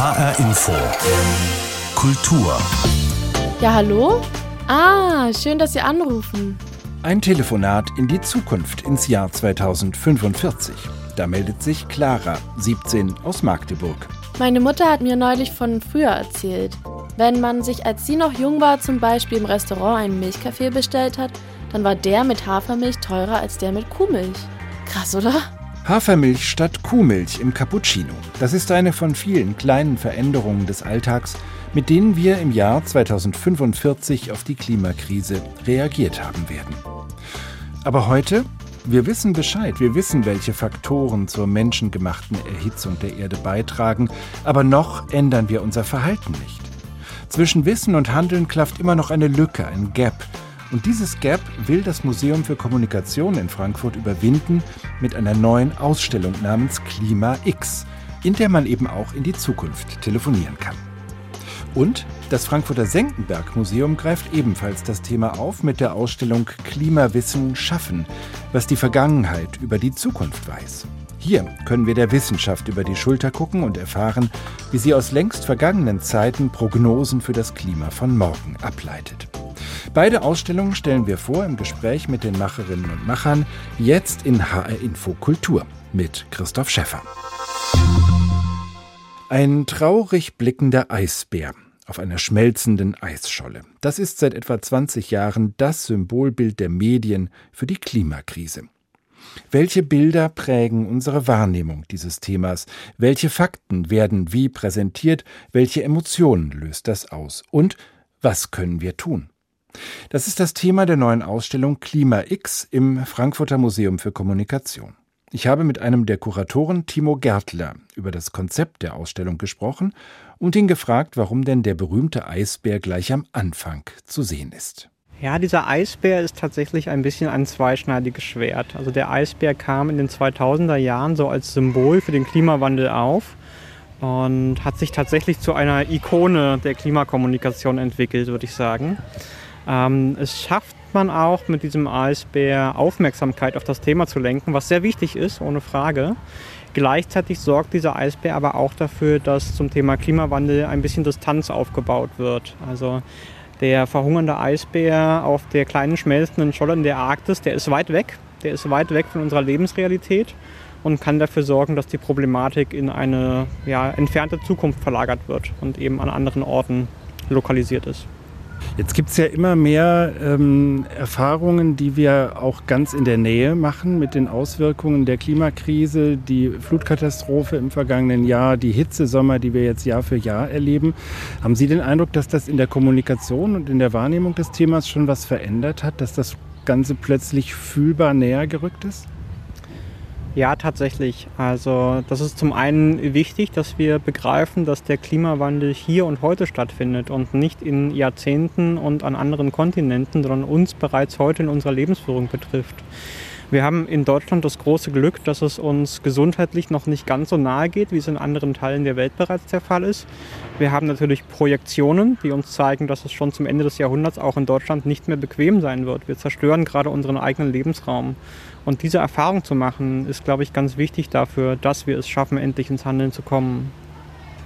HR Info. Kultur. Ja, hallo? Ah, schön, dass Sie anrufen. Ein Telefonat in die Zukunft ins Jahr 2045. Da meldet sich Clara, 17, aus Magdeburg. Meine Mutter hat mir neulich von früher erzählt. Wenn man sich, als sie noch jung war, zum Beispiel im Restaurant einen Milchkaffee bestellt hat, dann war der mit Hafermilch teurer als der mit Kuhmilch. Krass, oder? Hafermilch statt Kuhmilch im Cappuccino. Das ist eine von vielen kleinen Veränderungen des Alltags, mit denen wir im Jahr 2045 auf die Klimakrise reagiert haben werden. Aber heute, wir wissen Bescheid, wir wissen, welche Faktoren zur menschengemachten Erhitzung der Erde beitragen, aber noch ändern wir unser Verhalten nicht. Zwischen Wissen und Handeln klafft immer noch eine Lücke, ein Gap, und dieses Gap will das Museum für Kommunikation in Frankfurt überwinden mit einer neuen Ausstellung namens Klima X, in der man eben auch in die Zukunft telefonieren kann. Und das Frankfurter Senckenberg Museum greift ebenfalls das Thema auf mit der Ausstellung Klimawissen schaffen, was die Vergangenheit über die Zukunft weiß. Hier können wir der Wissenschaft über die Schulter gucken und erfahren, wie sie aus längst vergangenen Zeiten Prognosen für das Klima von morgen ableitet. Beide Ausstellungen stellen wir vor im Gespräch mit den Macherinnen und Machern, jetzt in HR Info Kultur mit Christoph Schäffer. Ein traurig blickender Eisbär auf einer schmelzenden Eisscholle. Das ist seit etwa 20 Jahren das Symbolbild der Medien für die Klimakrise. Welche Bilder prägen unsere Wahrnehmung dieses Themas? Welche Fakten werden wie präsentiert? Welche Emotionen löst das aus? Und was können wir tun? Das ist das Thema der neuen Ausstellung Klima X im Frankfurter Museum für Kommunikation. Ich habe mit einem der Kuratoren, Timo Gärtler, über das Konzept der Ausstellung gesprochen und ihn gefragt, warum denn der berühmte Eisbär gleich am Anfang zu sehen ist. Ja, dieser Eisbär ist tatsächlich ein bisschen ein zweischneidiges Schwert. Also der Eisbär kam in den 2000er Jahren so als Symbol für den Klimawandel auf und hat sich tatsächlich zu einer Ikone der Klimakommunikation entwickelt, würde ich sagen. Ähm, es schafft man auch mit diesem Eisbär Aufmerksamkeit auf das Thema zu lenken, was sehr wichtig ist, ohne Frage. Gleichzeitig sorgt dieser Eisbär aber auch dafür, dass zum Thema Klimawandel ein bisschen Distanz aufgebaut wird. Also der verhungernde Eisbär auf der kleinen schmelzenden Scholle in der Arktis, der ist weit weg. Der ist weit weg von unserer Lebensrealität und kann dafür sorgen, dass die Problematik in eine ja, entfernte Zukunft verlagert wird und eben an anderen Orten lokalisiert ist. Jetzt gibt es ja immer mehr ähm, Erfahrungen, die wir auch ganz in der Nähe machen mit den Auswirkungen der Klimakrise, die Flutkatastrophe im vergangenen Jahr, die Hitzesommer, die wir jetzt Jahr für Jahr erleben. Haben Sie den Eindruck, dass das in der Kommunikation und in der Wahrnehmung des Themas schon was verändert hat, dass das Ganze plötzlich fühlbar näher gerückt ist? Ja, tatsächlich. Also das ist zum einen wichtig, dass wir begreifen, dass der Klimawandel hier und heute stattfindet und nicht in Jahrzehnten und an anderen Kontinenten, sondern uns bereits heute in unserer Lebensführung betrifft. Wir haben in Deutschland das große Glück, dass es uns gesundheitlich noch nicht ganz so nahe geht, wie es in anderen Teilen der Welt bereits der Fall ist. Wir haben natürlich Projektionen, die uns zeigen, dass es schon zum Ende des Jahrhunderts auch in Deutschland nicht mehr bequem sein wird. Wir zerstören gerade unseren eigenen Lebensraum. Und diese Erfahrung zu machen, ist, glaube ich, ganz wichtig dafür, dass wir es schaffen, endlich ins Handeln zu kommen.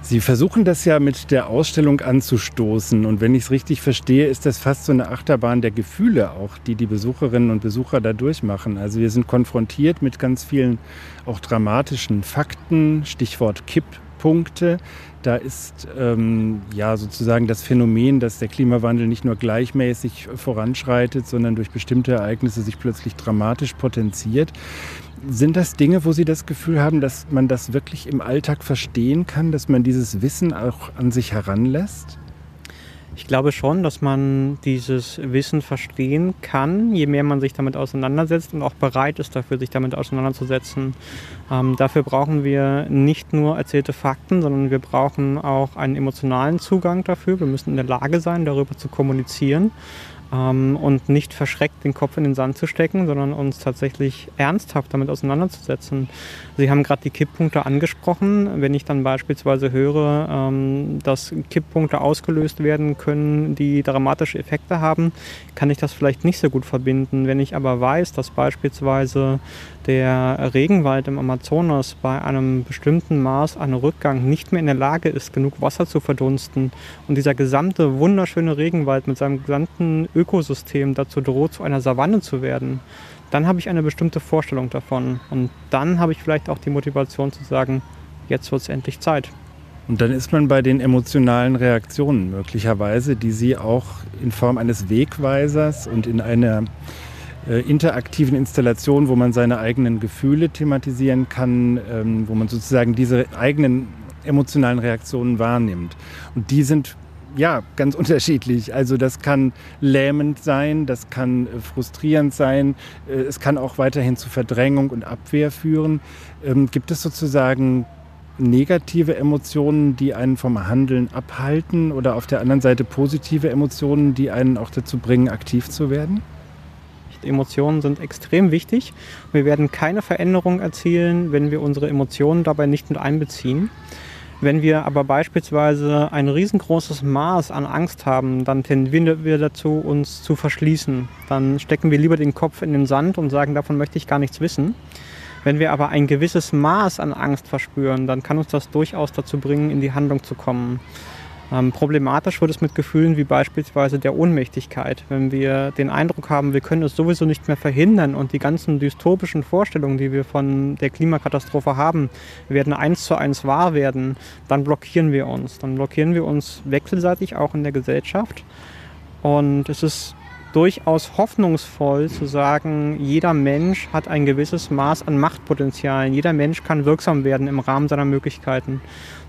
Sie versuchen das ja mit der Ausstellung anzustoßen. Und wenn ich es richtig verstehe, ist das fast so eine Achterbahn der Gefühle auch, die die Besucherinnen und Besucher da durchmachen. Also wir sind konfrontiert mit ganz vielen auch dramatischen Fakten, Stichwort Kipppunkte. Da ist ähm, ja sozusagen das Phänomen, dass der Klimawandel nicht nur gleichmäßig voranschreitet, sondern durch bestimmte Ereignisse sich plötzlich dramatisch potenziert. Sind das Dinge, wo Sie das Gefühl haben, dass man das wirklich im Alltag verstehen kann, dass man dieses Wissen auch an sich heranlässt? Ich glaube schon, dass man dieses Wissen verstehen kann, je mehr man sich damit auseinandersetzt und auch bereit ist dafür, sich damit auseinanderzusetzen. Ähm, dafür brauchen wir nicht nur erzählte Fakten, sondern wir brauchen auch einen emotionalen Zugang dafür. Wir müssen in der Lage sein, darüber zu kommunizieren ähm, und nicht verschreckt den Kopf in den Sand zu stecken, sondern uns tatsächlich ernsthaft damit auseinanderzusetzen. Sie haben gerade die Kipppunkte angesprochen. Wenn ich dann beispielsweise höre, ähm, dass Kipppunkte ausgelöst werden können, die dramatische Effekte haben, kann ich das vielleicht nicht so gut verbinden. Wenn ich aber weiß, dass beispielsweise der Regenwald im Amazonas bei einem bestimmten Maß an Rückgang nicht mehr in der Lage ist, genug Wasser zu verdunsten und dieser gesamte wunderschöne Regenwald mit seinem gesamten Ökosystem dazu droht, zu einer Savanne zu werden, dann habe ich eine bestimmte Vorstellung davon. Und dann habe ich vielleicht auch die Motivation zu sagen, jetzt wird es endlich Zeit. Und dann ist man bei den emotionalen Reaktionen möglicherweise, die Sie auch in Form eines Wegweisers und in einer interaktiven Installation, wo man seine eigenen Gefühle thematisieren kann, ähm, wo man sozusagen diese eigenen emotionalen Reaktionen wahrnimmt. Und die sind ja ganz unterschiedlich. Also das kann lähmend sein, das kann äh, frustrierend sein, äh, es kann auch weiterhin zu Verdrängung und Abwehr führen. Ähm, gibt es sozusagen negative Emotionen, die einen vom Handeln abhalten oder auf der anderen Seite positive Emotionen, die einen auch dazu bringen, aktiv zu werden? Emotionen sind extrem wichtig. Wir werden keine Veränderung erzielen, wenn wir unsere Emotionen dabei nicht mit einbeziehen. Wenn wir aber beispielsweise ein riesengroßes Maß an Angst haben, dann tendieren wir dazu, uns zu verschließen. Dann stecken wir lieber den Kopf in den Sand und sagen, davon möchte ich gar nichts wissen. Wenn wir aber ein gewisses Maß an Angst verspüren, dann kann uns das durchaus dazu bringen, in die Handlung zu kommen. Ähm, problematisch wird es mit Gefühlen wie beispielsweise der Ohnmächtigkeit. Wenn wir den Eindruck haben, wir können es sowieso nicht mehr verhindern und die ganzen dystopischen Vorstellungen, die wir von der Klimakatastrophe haben, werden eins zu eins wahr werden, dann blockieren wir uns. Dann blockieren wir uns wechselseitig auch in der Gesellschaft. Und es ist durchaus hoffnungsvoll zu sagen, jeder Mensch hat ein gewisses Maß an Machtpotenzialen. Jeder Mensch kann wirksam werden im Rahmen seiner Möglichkeiten.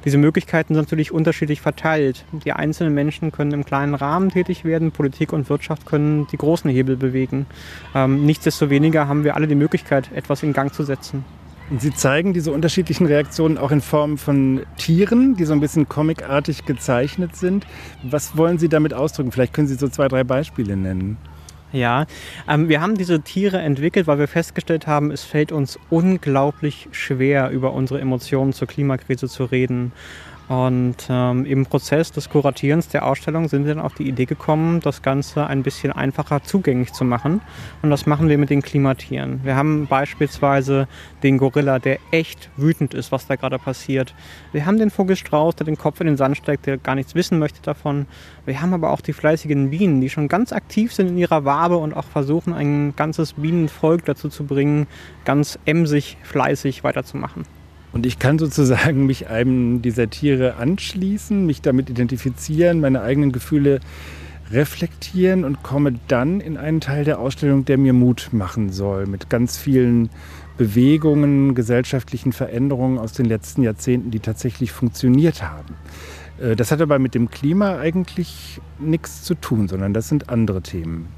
Diese Möglichkeiten sind natürlich unterschiedlich verteilt. Die einzelnen Menschen können im kleinen Rahmen tätig werden, Politik und Wirtschaft können die großen Hebel bewegen. Ähm, nichtsdestoweniger haben wir alle die Möglichkeit, etwas in Gang zu setzen. Sie zeigen diese unterschiedlichen Reaktionen auch in Form von Tieren, die so ein bisschen comicartig gezeichnet sind. Was wollen Sie damit ausdrücken? Vielleicht können Sie so zwei, drei Beispiele nennen. Ja, ähm, wir haben diese Tiere entwickelt, weil wir festgestellt haben, es fällt uns unglaublich schwer, über unsere Emotionen zur Klimakrise zu reden. Und ähm, im Prozess des Kuratierens der Ausstellung sind wir dann auf die Idee gekommen, das Ganze ein bisschen einfacher zugänglich zu machen. Und das machen wir mit den Klimatieren. Wir haben beispielsweise den Gorilla, der echt wütend ist, was da gerade passiert. Wir haben den Vogelstrauß, der den Kopf in den Sand steckt, der gar nichts wissen möchte davon. Wir haben aber auch die fleißigen Bienen, die schon ganz aktiv sind in ihrer Wabe und auch versuchen, ein ganzes Bienenvolk dazu zu bringen, ganz emsig, fleißig weiterzumachen. Und ich kann sozusagen mich einem dieser Tiere anschließen, mich damit identifizieren, meine eigenen Gefühle reflektieren und komme dann in einen Teil der Ausstellung, der mir Mut machen soll, mit ganz vielen Bewegungen, gesellschaftlichen Veränderungen aus den letzten Jahrzehnten, die tatsächlich funktioniert haben. Äh, das hat aber mit dem Klima eigentlich nichts zu tun, sondern das sind andere Themen.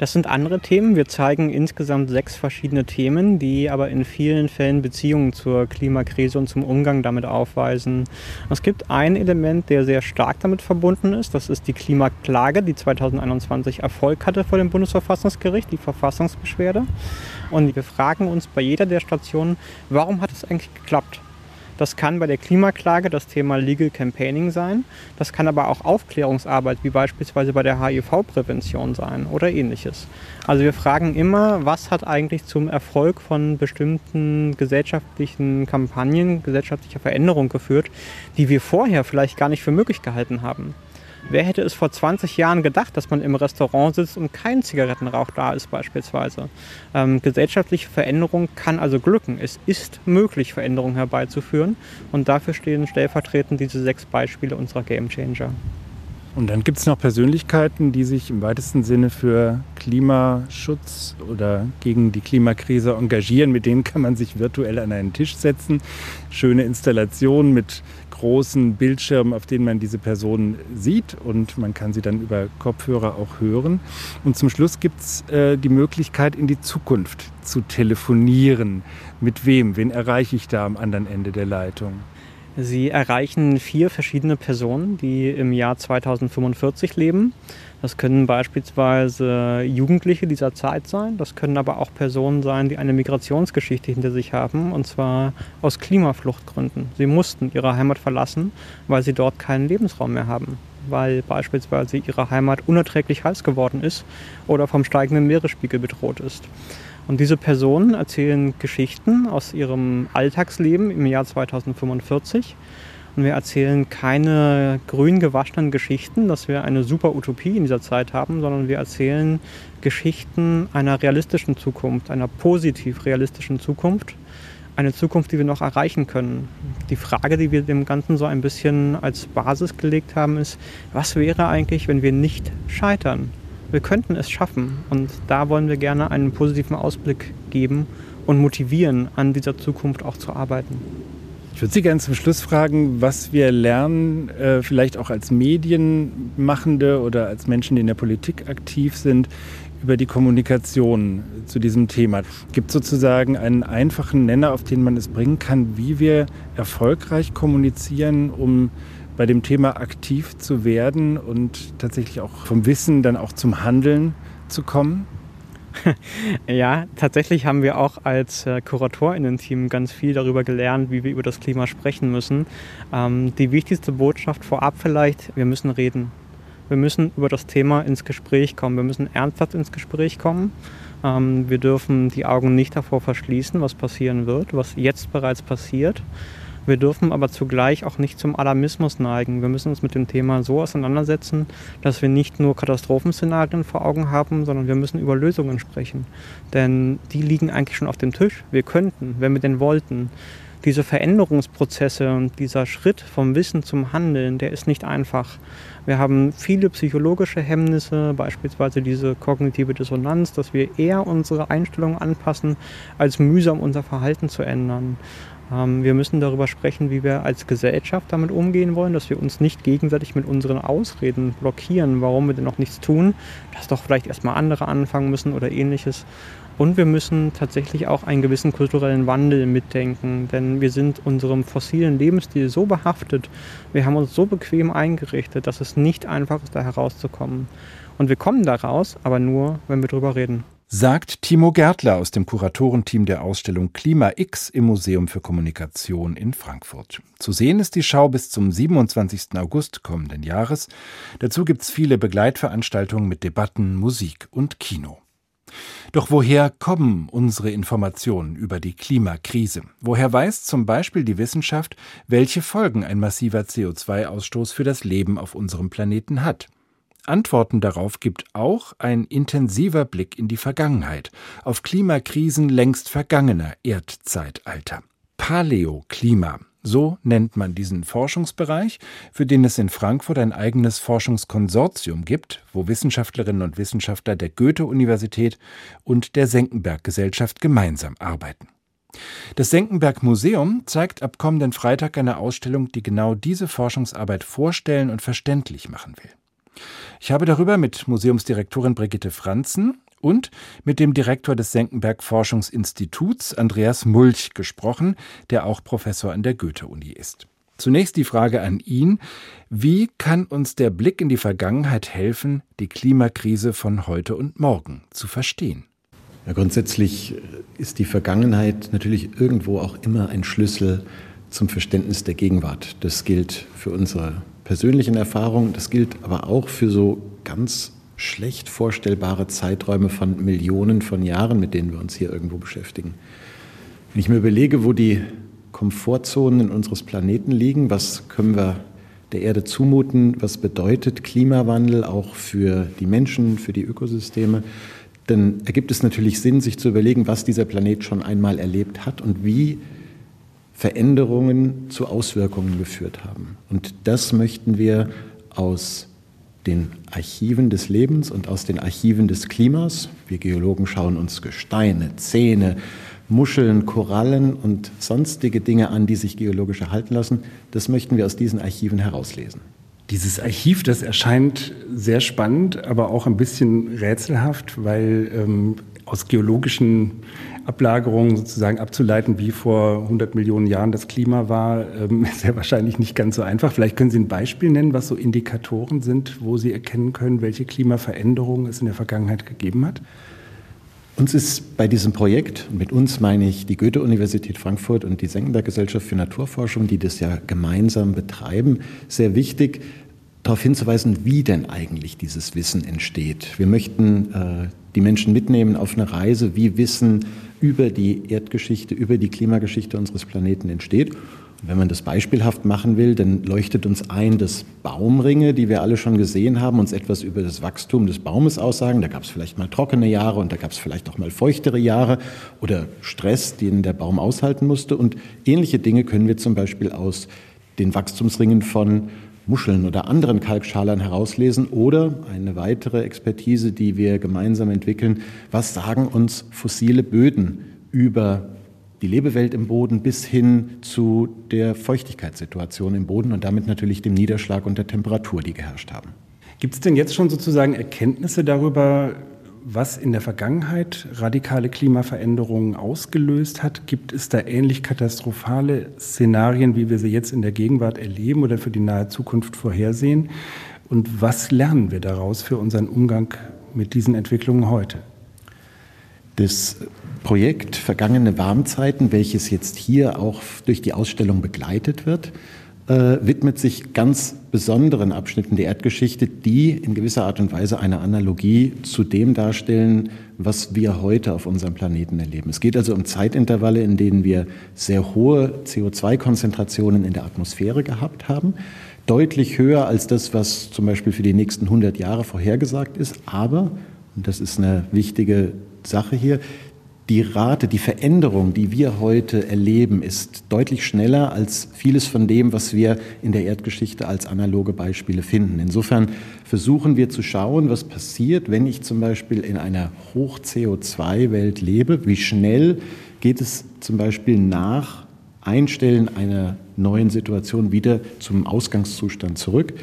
Das sind andere Themen. Wir zeigen insgesamt sechs verschiedene Themen, die aber in vielen Fällen Beziehungen zur Klimakrise und zum Umgang damit aufweisen. Es gibt ein Element, der sehr stark damit verbunden ist. Das ist die Klimaklage, die 2021 Erfolg hatte vor dem Bundesverfassungsgericht, die Verfassungsbeschwerde. Und wir fragen uns bei jeder der Stationen, warum hat es eigentlich geklappt? Das kann bei der Klimaklage das Thema Legal Campaigning sein. Das kann aber auch Aufklärungsarbeit, wie beispielsweise bei der HIV-Prävention sein oder ähnliches. Also wir fragen immer, was hat eigentlich zum Erfolg von bestimmten gesellschaftlichen Kampagnen, gesellschaftlicher Veränderung geführt, die wir vorher vielleicht gar nicht für möglich gehalten haben. Wer hätte es vor 20 Jahren gedacht, dass man im Restaurant sitzt und kein Zigarettenrauch da ist beispielsweise? Ähm, gesellschaftliche Veränderung kann also glücken. Es ist möglich, Veränderungen herbeizuführen und dafür stehen stellvertretend diese sechs Beispiele unserer Game Changer. Und dann gibt es noch Persönlichkeiten, die sich im weitesten Sinne für Klimaschutz oder gegen die Klimakrise engagieren. Mit denen kann man sich virtuell an einen Tisch setzen. Schöne Installation mit großen Bildschirmen, auf denen man diese Personen sieht und man kann sie dann über Kopfhörer auch hören. Und zum Schluss gibt es äh, die Möglichkeit, in die Zukunft zu telefonieren. Mit wem? Wen erreiche ich da am anderen Ende der Leitung? Sie erreichen vier verschiedene Personen, die im Jahr 2045 leben. Das können beispielsweise Jugendliche dieser Zeit sein, das können aber auch Personen sein, die eine Migrationsgeschichte hinter sich haben, und zwar aus Klimafluchtgründen. Sie mussten ihre Heimat verlassen, weil sie dort keinen Lebensraum mehr haben. weil beispielsweise ihre Heimat unerträglich heiß geworden ist oder vom steigenden Meeresspiegel bedroht ist. Und diese Personen erzählen Geschichten aus ihrem Alltagsleben im Jahr 2045 und wir erzählen keine grün gewaschenen Geschichten, dass wir eine super Utopie in dieser Zeit haben, sondern wir erzählen Geschichten einer realistischen Zukunft, einer positiv realistischen Zukunft. Eine Zukunft, die wir noch erreichen können. Die Frage, die wir dem Ganzen so ein bisschen als Basis gelegt haben, ist, was wäre eigentlich, wenn wir nicht scheitern? Wir könnten es schaffen und da wollen wir gerne einen positiven Ausblick geben und motivieren, an dieser Zukunft auch zu arbeiten. Ich würde Sie gerne zum Schluss fragen, was wir lernen, äh, vielleicht auch als Medienmachende oder als Menschen, die in der Politik aktiv sind, über die Kommunikation zu diesem Thema. Gibt es sozusagen einen einfachen Nenner, auf den man es bringen kann, wie wir erfolgreich kommunizieren, um bei dem Thema aktiv zu werden und tatsächlich auch vom Wissen dann auch zum Handeln zu kommen? ja, tatsächlich haben wir auch als äh, KuratorInnen-Team ganz viel darüber gelernt, wie wir über das Klima sprechen müssen. Ähm, die wichtigste Botschaft vorab vielleicht, wir müssen reden. Wir müssen über das Thema ins Gespräch kommen. Wir müssen ernsthaft ins Gespräch kommen. Ähm, wir dürfen die Augen nicht davor verschließen, was passieren wird, was jetzt bereits passiert. Wir dürfen aber zugleich auch nicht zum Alarmismus neigen. Wir müssen uns mit dem Thema so auseinandersetzen, dass wir nicht nur Katastrophenszenarien vor Augen haben, sondern wir müssen über Lösungen sprechen. Denn die liegen eigentlich schon auf dem Tisch. Wir könnten, wenn wir denn wollten. Diese Veränderungsprozesse und dieser Schritt vom Wissen zum Handeln, der ist nicht einfach. Wir haben viele psychologische Hemmnisse, beispielsweise diese kognitive Dissonanz, dass wir eher unsere Einstellung anpassen, als mühsam unser Verhalten zu ändern. Ähm, wir müssen darüber sprechen, wie wir als Gesellschaft damit umgehen wollen, dass wir uns nicht gegenseitig mit unseren Ausreden blockieren, warum wir denn noch nichts tun, dass doch vielleicht erstmal andere anfangen müssen oder ähnliches. Und wir müssen tatsächlich auch einen gewissen kulturellen Wandel mitdenken, denn wir sind unserem fossilen Lebensstil so behaftet, wir haben uns so bequem eingerichtet, dass es nicht einfach ist, da herauszukommen. Und wir kommen da raus, aber nur, wenn wir drüber reden sagt Timo Gärtler aus dem Kuratorenteam der Ausstellung Klima X im Museum für Kommunikation in Frankfurt. Zu sehen ist die Schau bis zum 27. August kommenden Jahres. Dazu gibt es viele Begleitveranstaltungen mit Debatten, Musik und Kino. Doch woher kommen unsere Informationen über die Klimakrise? Woher weiß zum Beispiel die Wissenschaft, welche Folgen ein massiver CO2-Ausstoß für das Leben auf unserem Planeten hat? Antworten darauf gibt auch ein intensiver Blick in die Vergangenheit, auf Klimakrisen längst vergangener Erdzeitalter. Paläoklima, so nennt man diesen Forschungsbereich, für den es in Frankfurt ein eigenes Forschungskonsortium gibt, wo Wissenschaftlerinnen und Wissenschaftler der Goethe-Universität und der Senckenberg-Gesellschaft gemeinsam arbeiten. Das Senckenberg Museum zeigt ab kommenden Freitag eine Ausstellung, die genau diese Forschungsarbeit vorstellen und verständlich machen will. Ich habe darüber mit Museumsdirektorin Brigitte Franzen und mit dem Direktor des Senckenberg Forschungsinstituts Andreas Mulch gesprochen, der auch Professor an der Goethe-Uni ist. Zunächst die Frage an ihn, wie kann uns der Blick in die Vergangenheit helfen, die Klimakrise von heute und morgen zu verstehen? Ja, grundsätzlich ist die Vergangenheit natürlich irgendwo auch immer ein Schlüssel zum Verständnis der Gegenwart. Das gilt für unsere persönlichen Erfahrungen. Das gilt aber auch für so ganz schlecht vorstellbare Zeiträume von Millionen von Jahren, mit denen wir uns hier irgendwo beschäftigen. Wenn ich mir überlege, wo die Komfortzonen unseres Planeten liegen, was können wir der Erde zumuten, was bedeutet Klimawandel auch für die Menschen, für die Ökosysteme, dann ergibt es natürlich Sinn, sich zu überlegen, was dieser Planet schon einmal erlebt hat und wie Veränderungen zu Auswirkungen geführt haben. Und das möchten wir aus den Archiven des Lebens und aus den Archiven des Klimas. Wir Geologen schauen uns Gesteine, Zähne, Muscheln, Korallen und sonstige Dinge an, die sich geologisch erhalten lassen. Das möchten wir aus diesen Archiven herauslesen. Dieses Archiv, das erscheint sehr spannend, aber auch ein bisschen rätselhaft, weil ähm, aus geologischen Ablagerungen sozusagen abzuleiten, wie vor 100 Millionen Jahren das Klima war, ähm, ist ja wahrscheinlich nicht ganz so einfach. Vielleicht können Sie ein Beispiel nennen, was so Indikatoren sind, wo Sie erkennen können, welche Klimaveränderungen es in der Vergangenheit gegeben hat. Uns ist bei diesem Projekt, mit uns meine ich die Goethe-Universität Frankfurt und die Senckenberg-Gesellschaft für Naturforschung, die das ja gemeinsam betreiben, sehr wichtig, darauf hinzuweisen, wie denn eigentlich dieses Wissen entsteht. Wir möchten äh, die Menschen mitnehmen auf eine Reise, wie Wissen über die Erdgeschichte, über die Klimageschichte unseres Planeten entsteht. Und wenn man das beispielhaft machen will, dann leuchtet uns ein, dass Baumringe, die wir alle schon gesehen haben, uns etwas über das Wachstum des Baumes aussagen. Da gab es vielleicht mal trockene Jahre und da gab es vielleicht auch mal feuchtere Jahre oder Stress, den der Baum aushalten musste. Und ähnliche Dinge können wir zum Beispiel aus den Wachstumsringen von Muscheln oder anderen Kalkschalern herauslesen oder eine weitere Expertise, die wir gemeinsam entwickeln, was sagen uns fossile Böden über die Lebewelt im Boden bis hin zu der Feuchtigkeitssituation im Boden und damit natürlich dem Niederschlag und der Temperatur, die geherrscht haben. Gibt es denn jetzt schon sozusagen Erkenntnisse darüber, was in der Vergangenheit radikale Klimaveränderungen ausgelöst hat? Gibt es da ähnlich katastrophale Szenarien, wie wir sie jetzt in der Gegenwart erleben oder für die nahe Zukunft vorhersehen? Und was lernen wir daraus für unseren Umgang mit diesen Entwicklungen heute? Das Projekt Vergangene Warmzeiten, welches jetzt hier auch durch die Ausstellung begleitet wird, äh, widmet sich ganz besonderen Abschnitten der Erdgeschichte, die in gewisser Art und Weise eine Analogie zu dem darstellen, was wir heute auf unserem Planeten erleben. Es geht also um Zeitintervalle, in denen wir sehr hohe CO2-Konzentrationen in der Atmosphäre gehabt haben, deutlich höher als das, was zum Beispiel für die nächsten 100 Jahre vorhergesagt ist. Aber, und das ist eine wichtige Sache hier, die Rate, die Veränderung, die wir heute erleben, ist deutlich schneller als vieles von dem, was wir in der Erdgeschichte als analoge Beispiele finden. Insofern versuchen wir zu schauen, was passiert, wenn ich zum Beispiel in einer Hoch-CO2-Welt lebe. Wie schnell geht es zum Beispiel nach Einstellen einer neuen Situation wieder zum Ausgangszustand zurück?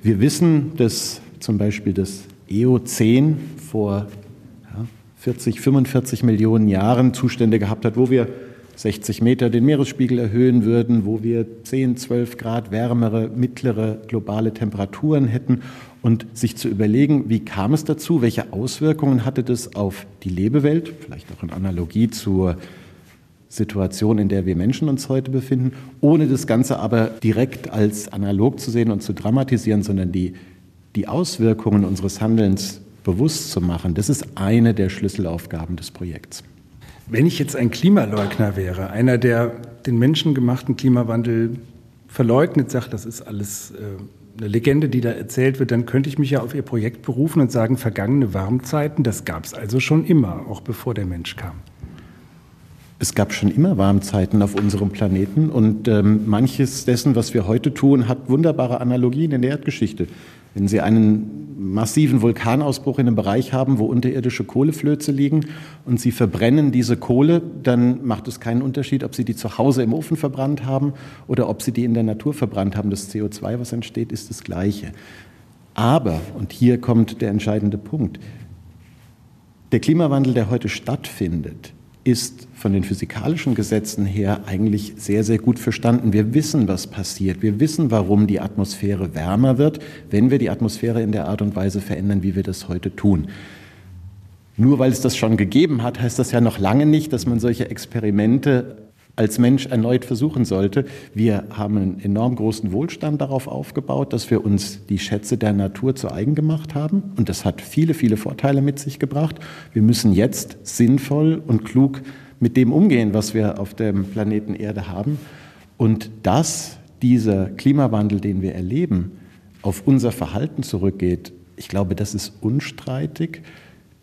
Wir wissen, dass zum Beispiel das EO10 vor 40, 45 Millionen Jahren Zustände gehabt hat, wo wir 60 Meter den Meeresspiegel erhöhen würden, wo wir 10, 12 Grad wärmere, mittlere globale Temperaturen hätten. Und sich zu überlegen, wie kam es dazu, welche Auswirkungen hatte das auf die Lebewelt, vielleicht auch in Analogie zur Situation, in der wir Menschen uns heute befinden, ohne das Ganze aber direkt als analog zu sehen und zu dramatisieren, sondern die, die Auswirkungen unseres Handelns bewusst zu machen, das ist eine der Schlüsselaufgaben des Projekts. Wenn ich jetzt ein Klimaleugner wäre, einer, der den menschengemachten Klimawandel verleugnet, sagt, das ist alles äh, eine Legende, die da erzählt wird, dann könnte ich mich ja auf Ihr Projekt berufen und sagen, vergangene Warmzeiten, das gab es also schon immer, auch bevor der Mensch kam. Es gab schon immer Warmzeiten auf unserem Planeten und ähm, manches dessen, was wir heute tun, hat wunderbare Analogien in der Erdgeschichte. Wenn Sie einen massiven Vulkanausbruch in einem Bereich haben, wo unterirdische Kohleflöze liegen und Sie verbrennen diese Kohle, dann macht es keinen Unterschied, ob Sie die zu Hause im Ofen verbrannt haben oder ob Sie die in der Natur verbrannt haben. Das CO2, was entsteht, ist das gleiche. Aber, und hier kommt der entscheidende Punkt, der Klimawandel, der heute stattfindet, ist von den physikalischen Gesetzen her eigentlich sehr, sehr gut verstanden. Wir wissen, was passiert. Wir wissen, warum die Atmosphäre wärmer wird, wenn wir die Atmosphäre in der Art und Weise verändern, wie wir das heute tun. Nur weil es das schon gegeben hat, heißt das ja noch lange nicht, dass man solche Experimente als Mensch erneut versuchen sollte. Wir haben einen enorm großen Wohlstand darauf aufgebaut, dass wir uns die Schätze der Natur zu eigen gemacht haben. Und das hat viele, viele Vorteile mit sich gebracht. Wir müssen jetzt sinnvoll und klug mit dem umgehen, was wir auf dem Planeten Erde haben. Und dass dieser Klimawandel, den wir erleben, auf unser Verhalten zurückgeht, ich glaube, das ist unstreitig.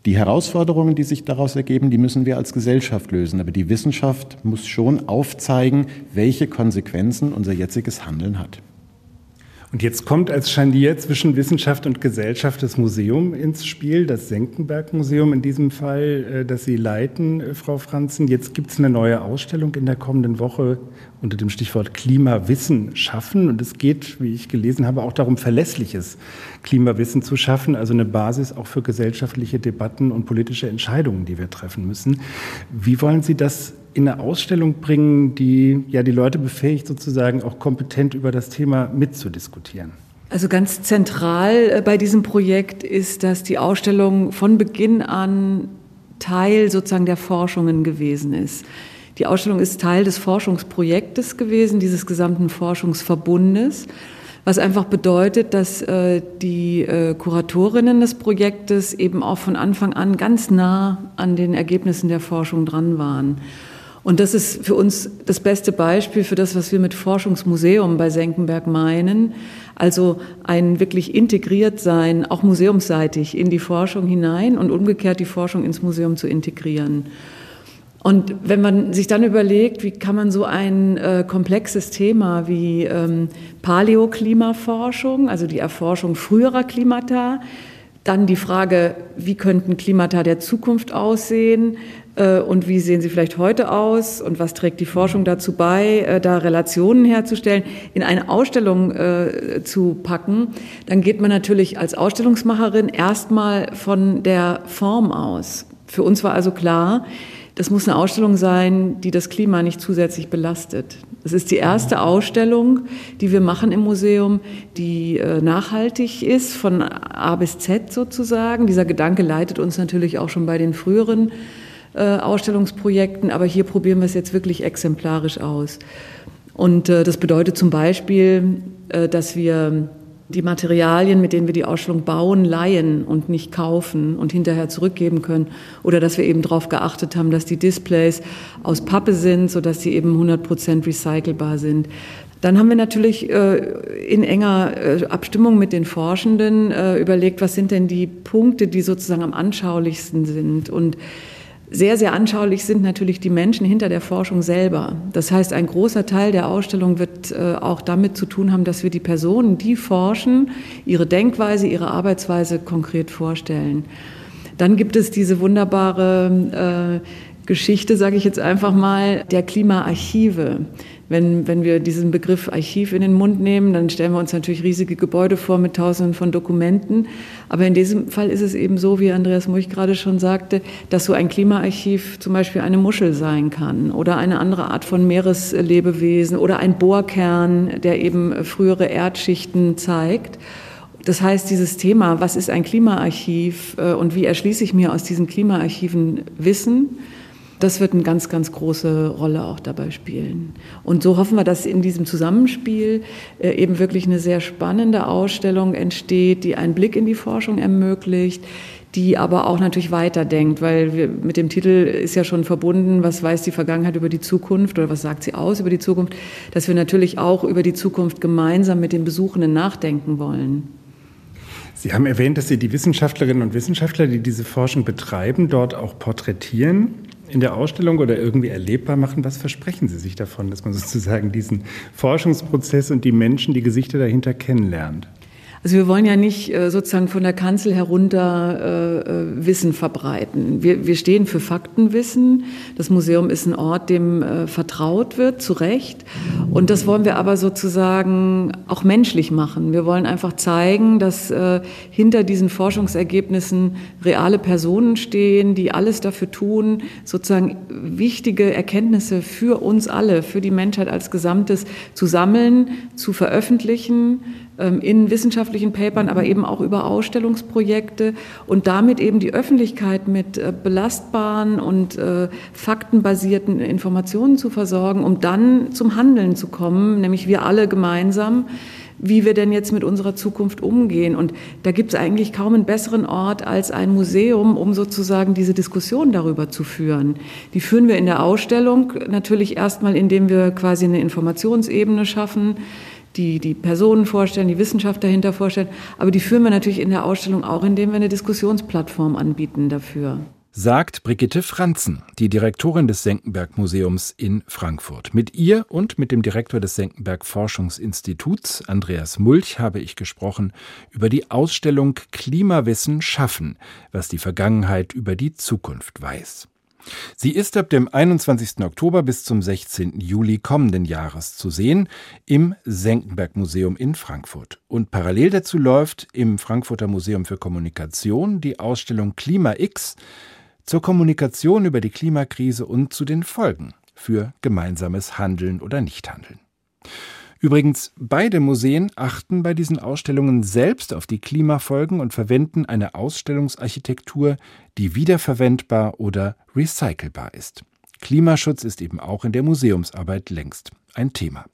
Die Herausforderungen, die sich daraus ergeben, die müssen wir als Gesellschaft lösen. Aber die Wissenschaft muss schon aufzeigen, welche Konsequenzen unser jetziges Handeln hat. Und jetzt kommt als Scharnier zwischen Wissenschaft und Gesellschaft das Museum ins Spiel, das Senckenberg-Museum in diesem Fall, äh, das Sie leiten, äh, Frau Franzen. Jetzt gibt es eine neue Ausstellung in der kommenden Woche unter dem Stichwort Klimawissen schaffen. Und es geht, wie ich gelesen habe, auch darum, verlässliches Klimawissen zu schaffen, also eine Basis auch für gesellschaftliche Debatten und politische Entscheidungen, die wir treffen müssen. Wie wollen Sie das in eine Ausstellung bringen, die ja die Leute befähigt, sozusagen auch kompetent über das Thema mitzudiskutieren? Also ganz zentral äh, bei diesem Projekt ist, dass die Ausstellung von Beginn an Teil sozusagen der Forschungen gewesen ist. Die Ausstellung ist Teil des Forschungsprojektes gewesen, dieses gesamten Forschungsverbundes. was einfach bedeutet, dass äh, die äh, Kuratorinnen des Projektes eben auch von Anfang an ganz nah an den Ergebnissen der Forschung dran waren. Und das ist für uns das beste Beispiel für das, was wir mit Forschungsmuseum bei Senckenberg meinen. Also ein wirklich integriert sein, auch museumsseitig, in die Forschung hinein und umgekehrt die Forschung ins Museum zu integrieren. Und wenn man sich dann überlegt, wie kann man so ein äh, komplexes Thema wie ähm, Paläoklimaforschung, also die Erforschung früherer Klimata, dann die Frage, wie könnten Klimata der Zukunft aussehen äh, und wie sehen sie vielleicht heute aus und was trägt die Forschung dazu bei, äh, da Relationen herzustellen, in eine Ausstellung äh, zu packen, dann geht man natürlich als Ausstellungsmacherin erstmal von der Form aus. Für uns war also klar, das muss eine Ausstellung sein, die das Klima nicht zusätzlich belastet. Das ist die erste Ausstellung, die wir machen im Museum, die äh, nachhaltig ist, von A bis Z sozusagen. Dieser Gedanke leitet uns natürlich auch schon bei den früheren äh, Ausstellungsprojekten, aber hier probieren wir es jetzt wirklich exemplarisch aus. Und äh, das bedeutet zum Beispiel, dass wir die Materialien, mit denen wir die Ausstellung bauen, leihen und nicht kaufen und hinterher zurückgeben können. Oder dass wir eben darauf geachtet haben, dass die Displays aus Pappe sind, sodass sie eben 100 Prozent recycelbar sind. Dann haben wir natürlich äh, in enger äh, Abstimmung mit den Forschenden äh, überlegt, was sind denn die Punkte, die sozusagen am anschaulichsten sind. Und sehr, sehr anschaulich sind natürlich die Menschen hinter der Forschung selber. Das heißt, ein großer Teil der Ausstellung wird äh, auch damit zu tun haben, dass wir die Personen, die forschen, ihre Denkweise, ihre Arbeitsweise konkret vorstellen. Dann gibt es diese wunderbare äh, Geschichte, sage ich jetzt einfach mal, der Klimaarchive. Wenn, wenn wir diesen Begriff Archiv in den Mund nehmen, dann stellen wir uns natürlich riesige Gebäude vor mit Tausenden von Dokumenten. Aber in diesem Fall ist es eben so, wie Andreas Mulch gerade schon sagte, dass so ein Klimaarchiv zum Beispiel eine Muschel sein kann oder eine andere Art von Meereslebewesen oder ein Bohrkern, der eben frühere Erdschichten zeigt. Das heißt, dieses Thema, was ist ein Klimaarchiv äh, und wie erschließe ich mir aus diesen Klimaarchiven Wissen, das wird eine ganz, ganz große Rolle auch dabei spielen. Und so hoffen wir, dass in diesem Zusammenspiel äh, eben wirklich eine sehr spannende Ausstellung entsteht, die einen Blick in die Forschung ermöglicht, die aber auch natürlich weiterdenkt, weil wir, mit dem Titel ist ja schon verbunden, was weiß die Vergangenheit über die Zukunft oder was sagt sie aus über die Zukunft, dass wir natürlich auch über die Zukunft gemeinsam mit den Besuchenden nachdenken wollen. Sie haben erwähnt, dass Sie die Wissenschaftlerinnen und Wissenschaftler, die diese Forschung betreiben, dort auch porträtieren in der Ausstellung oder irgendwie erlebbar machen? Was versprechen Sie sich davon, dass man sozusagen diesen Forschungsprozess und die Menschen, die Gesichter dahinter kennenlernt? Also wir wollen ja nicht äh, sozusagen von der Kanzel herunter äh, äh, Wissen verbreiten. Wir, wir stehen für Faktenwissen. Das Museum ist ein Ort, dem äh, vertraut wird, zu Recht. Und das wollen wir aber sozusagen auch menschlich machen. Wir wollen einfach zeigen, dass äh, hinter diesen Forschungsergebnissen reale Personen stehen, die alles dafür tun, sozusagen wichtige Erkenntnisse für uns alle, für die Menschheit als Gesamtes zu sammeln, zu veröffentlichen, in wissenschaftlichen Papern, aber eben auch über Ausstellungsprojekte und damit eben die Öffentlichkeit mit äh, belastbaren und äh, faktenbasierten Informationen zu versorgen, um dann zum Handeln zu kommen, nämlich wir alle gemeinsam wie wir denn jetzt mit unserer Zukunft umgehen. Und da gibt es eigentlich kaum einen besseren Ort als ein Museum, um sozusagen diese Diskussion darüber zu führen. Die führen wir in der Ausstellung natürlich erstmal, indem wir quasi eine Informationsebene schaffen, die, die Personen vorstellen, die Wissenschaft dahinter vorstellen. Aber die führen wir natürlich in der Ausstellung auch, indem wir eine Diskussionsplattform anbieten dafür. Sagt Brigitte Franzen, die Direktorin des Senckenberg Museums in Frankfurt. Mit ihr und mit dem Direktor des Senckenberg Forschungsinstituts, Andreas Mulch, habe ich gesprochen über die Ausstellung Klimawissen schaffen, was die Vergangenheit über die Zukunft weiß. Sie ist ab dem 21. Oktober bis zum 16. Juli kommenden Jahres zu sehen im Senckenberg Museum in Frankfurt. Und parallel dazu läuft im Frankfurter Museum für Kommunikation die Ausstellung Klima X zur Kommunikation über die Klimakrise und zu den Folgen für gemeinsames Handeln oder Nichthandeln. Übrigens, beide Museen achten bei diesen Ausstellungen selbst auf die Klimafolgen und verwenden eine Ausstellungsarchitektur, die wiederverwendbar oder recycelbar ist. Klimaschutz ist eben auch in der Museumsarbeit längst ein Thema.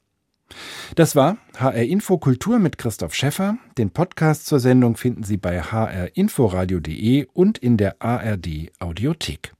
Das war HR Info Kultur mit Christoph Schäffer. Den Podcast zur Sendung finden Sie bei hrinforadio.de und in der ARD Audiothek.